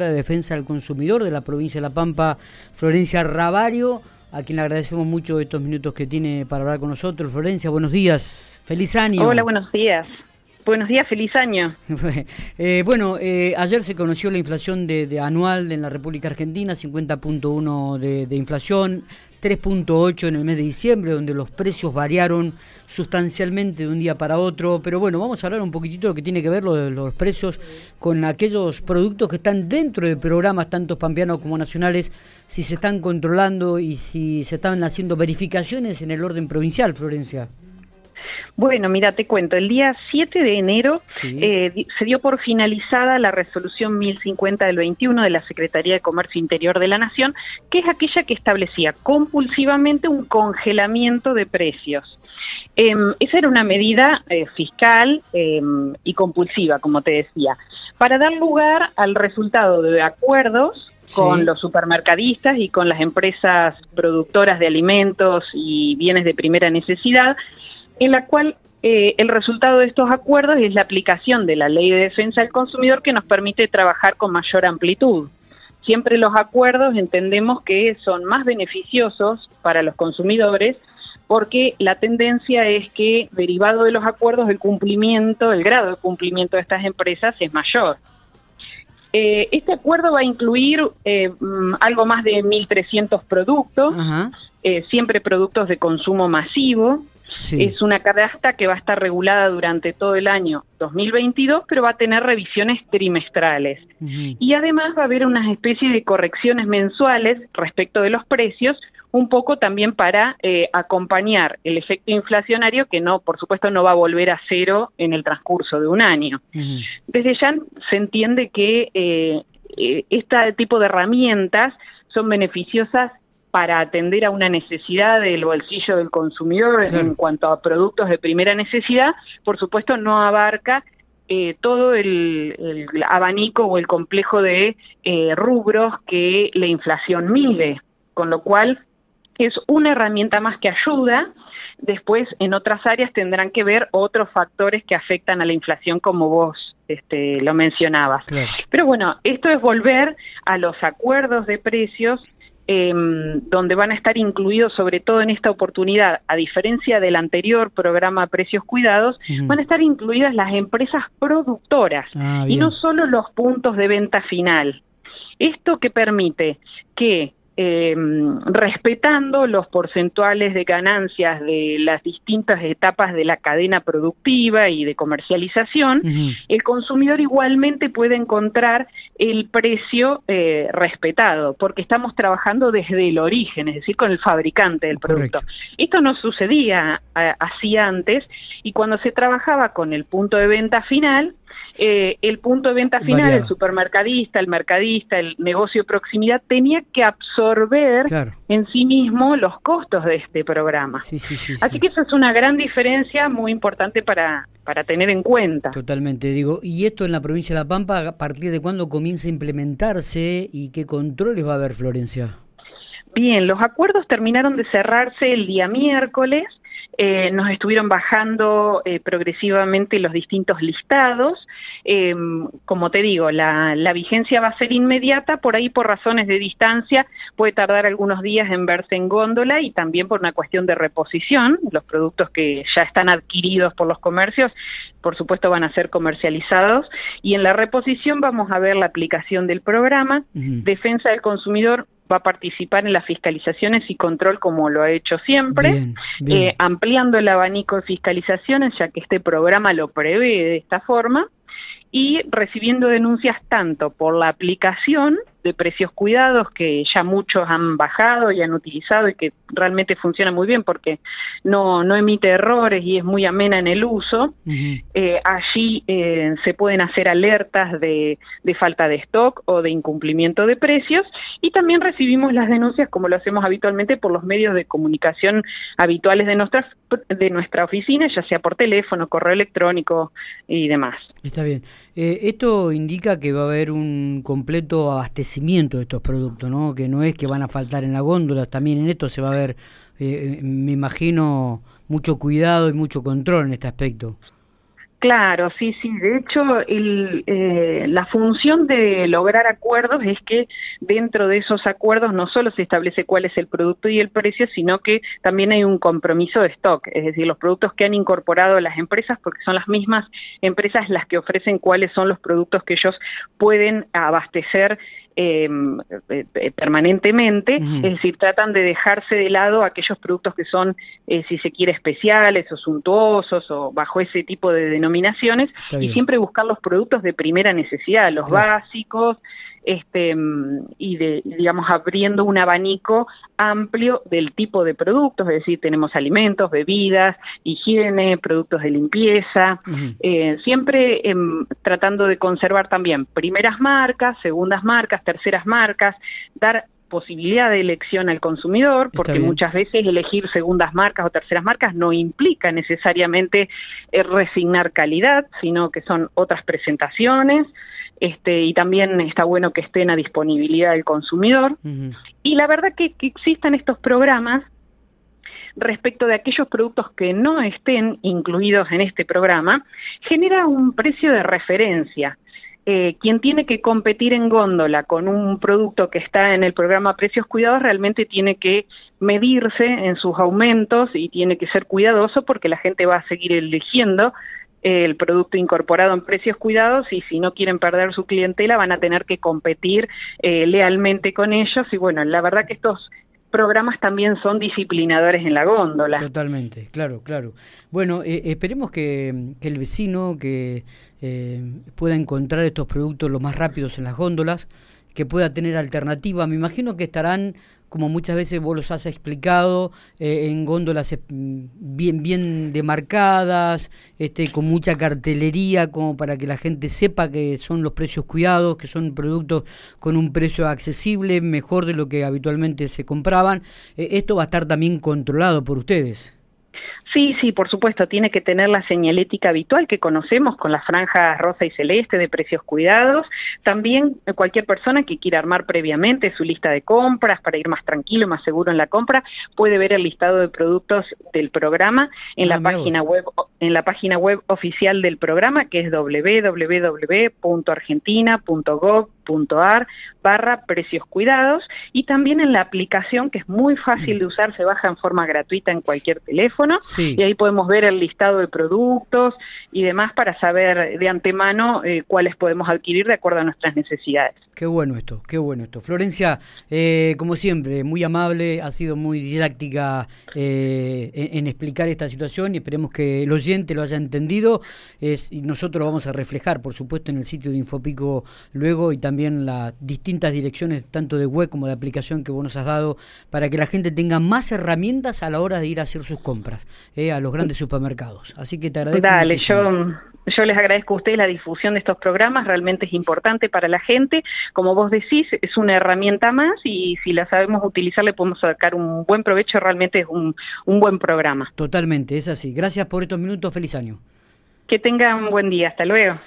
de Defensa del Consumidor de la provincia de La Pampa, Florencia Ravario, a quien le agradecemos mucho estos minutos que tiene para hablar con nosotros. Florencia, buenos días, feliz año. Hola, buenos días. Buenos días, feliz año. eh, bueno, eh, ayer se conoció la inflación de, anual en la República Argentina, 50.1 de, de inflación, 3.8 en el mes de diciembre, donde los precios variaron sustancialmente de un día para otro. Pero bueno, vamos a hablar un poquitito de lo que tiene que ver lo de los precios con aquellos productos que están dentro de programas, tanto pampeanos como nacionales, si se están controlando y si se están haciendo verificaciones en el orden provincial, Florencia. Bueno, mira, te cuento, el día 7 de enero eh, se dio por finalizada la resolución 1050 del 21 de la Secretaría de Comercio Interior de la Nación, que es aquella que establecía compulsivamente un congelamiento de precios. Em, esa era una medida eh, fiscal em, y compulsiva, como te decía, para dar lugar al resultado de acuerdos con los supermercadistas y con las empresas productoras de alimentos y bienes de primera necesidad en la cual eh, el resultado de estos acuerdos es la aplicación de la ley de defensa del consumidor que nos permite trabajar con mayor amplitud. Siempre los acuerdos entendemos que son más beneficiosos para los consumidores porque la tendencia es que derivado de los acuerdos el cumplimiento, el grado de cumplimiento de estas empresas es mayor. Eh, este acuerdo va a incluir eh, mm, algo más de 1.300 productos, siempre productos de consumo masivo, es una canasta que va a estar regulada durante todo el año 2022, pero va a tener revisiones trimestrales. Y además va a haber una especie de correcciones mensuales respecto de los precios, un poco también para eh, acompañar el efecto inflacionario que no, por supuesto, no va a volver a cero en el transcurso de un año. Desde ya se entiende que eh, eh, este tipo de herramientas son beneficiosas para atender a una necesidad del bolsillo del consumidor en cuanto a productos de primera necesidad, por supuesto no abarca eh, todo el, abanico o el complejo de eh, rubros que la inflación mide, con lo cual es una herramienta más que ayuda. Después, en otras áreas tendrán que ver otros factores que afectan a la inflación, como vos este, lo mencionabas. Pero bueno, esto es volver a los acuerdos de precios eh, donde van a estar incluidos, sobre todo en esta oportunidad, a diferencia del anterior programa Precios Cuidados, van a estar incluidas las empresas productoras ah, y no solo los puntos de venta final. Esto que permite que eh, respetando los porcentuales de ganancias de las distintas etapas de la cadena productiva y de comercialización, el consumidor igualmente puede encontrar el precio eh, respetado, porque estamos trabajando desde el origen, es decir, con el fabricante del producto. Esto no sucedía así antes y cuando se trabajaba con el punto de venta final, eh, el punto de venta final, el supermercadista, el mercadista, el negocio de proximidad, tenía que absorber en sí mismo los costos de este programa. Así que eso es una gran diferencia muy importante para, para tener en cuenta. Totalmente, digo, ¿y esto en la provincia de La Pampa a partir de cuándo comienza a implementarse y qué controles va a haber, Florencia? Bien, los acuerdos terminaron de cerrarse el día miércoles eh, nos estuvieron bajando eh, progresivamente los distintos listados. Eh, como te digo, la, la, vigencia va a ser inmediata, por ahí por razones de distancia puede tardar algunos días en verse en góndola y también por una cuestión de reposición. Los productos que ya están adquiridos por los comercios, por supuesto, van a ser comercializados y en la reposición vamos a ver la aplicación del programa. Defensa del consumidor va a participar en las fiscalizaciones y control como lo ha hecho siempre, eh, ampliando el abanico de fiscalizaciones, ya que este programa lo prevé de esta forma, y recibiendo denuncias tanto por la aplicación de precios cuidados que ya muchos han bajado y han utilizado y que realmente funciona muy bien porque no, no emite errores y es muy amena en el uso. Eh, allí eh, se pueden hacer alertas de, de, falta de stock o de incumplimiento de precios y también recibimos las denuncias como lo hacemos habitualmente por los medios de comunicación habituales de, nuestras, de nuestra oficina, ya sea por teléfono, correo electrónico y demás. Está bien. Eh, esto indica que va a haber un completo abastecimiento de estos productos, ¿no? Que no es que van a faltar en la góndola, también en esto se va a ver, eh, me imagino, mucho cuidado y mucho control en este aspecto. Claro, sí, sí. De hecho, el, eh, la función de lograr acuerdos es que dentro de esos acuerdos no solo se establece cuál es el producto y el precio, sino que también hay un compromiso de stock, es decir, los productos que han incorporado las empresas, porque son las mismas empresas las que ofrecen cuáles son los productos que ellos pueden abastecer Em, eh, eh, permanentemente, es decir, tratan de dejarse de lado aquellos productos que son, eh, si se quiere, especiales o suntuosos o bajo ese tipo de denominaciones, y siempre buscar los productos de primera necesidad, los básicos, este, y de, digamos, abriendo un abanico amplio del tipo de productos, es decir, tenemos alimentos, bebidas, higiene, productos de limpieza, eh, siempre em, tratando de conservar también primeras marcas, segundas marcas, terceras marcas, dar posibilidad de elección al consumidor, porque muchas veces elegir segundas marcas o terceras marcas no implica necesariamente eh, resignar calidad, sino que son otras presentaciones, este, y también está bueno que estén a disponibilidad del consumidor. Y la verdad que, que existen estos programas respecto de aquellos productos que no estén incluidos en este programa, genera un precio de referencia. Eh, quien tiene que competir en góndola con un producto que está en el programa Precios Cuidados realmente tiene que medirse en sus aumentos y tiene que ser cuidadoso porque la gente va a seguir eligiendo el producto incorporado en precios cuidados y si no quieren perder su clientela van a tener que competir eh, lealmente con ellos y bueno, la verdad que estos programas también son disciplinadores en la góndola. Totalmente, claro, claro. Bueno, eh, esperemos que, el vecino que eh, pueda encontrar estos productos lo más rápidos en las góndolas, que pueda tener alternativa. Me imagino que estarán como muchas veces vos los has explicado, eh, en góndolas eh, bien, bien demarcadas, este, con mucha cartelería, como para que la gente sepa que son los precios cuidados, que son productos con un precio accesible, mejor de lo que habitualmente se compraban. Eh, esto va a estar también controlado por ustedes. Sí, sí, por supuesto, tiene que tener la señalética habitual que conocemos con la franja rosa y celeste de precios cuidados. También cualquier persona que quiera armar previamente su lista de compras para ir más tranquilo, más seguro en la compra, puede ver el listado de productos del programa en la ah, página web en la página web oficial del programa que es www.argentina.gov.ar barra precios cuidados y también en la aplicación que es muy fácil de usar, se baja en forma gratuita en cualquier teléfono y ahí podemos ver el listado de productos y demás para saber de antemano eh, cuáles podemos adquirir de acuerdo a nuestras necesidades. Qué bueno esto, qué bueno esto. Florencia, eh, como siempre, muy amable, ha sido muy didáctica eh, en, explicar esta situación y esperemos que el oyente lo haya entendido es, y nosotros lo vamos a reflejar, por supuesto, en el sitio de Infopico luego y también las distintas direcciones, tanto de web como de aplicación que vos nos has dado, para que la gente tenga más herramientas a la hora de ir a hacer sus compras a los grandes supermercados. Así que te agradezco. Dale, yo yo les agradezco a ustedes la difusión de estos programas, realmente es importante para la gente. Como vos decís, es una herramienta más y si la sabemos utilizar le podemos sacar un buen provecho, realmente es un, un buen programa. Totalmente, es así. Gracias por estos minutos, feliz año. Que tengan un buen día, hasta luego.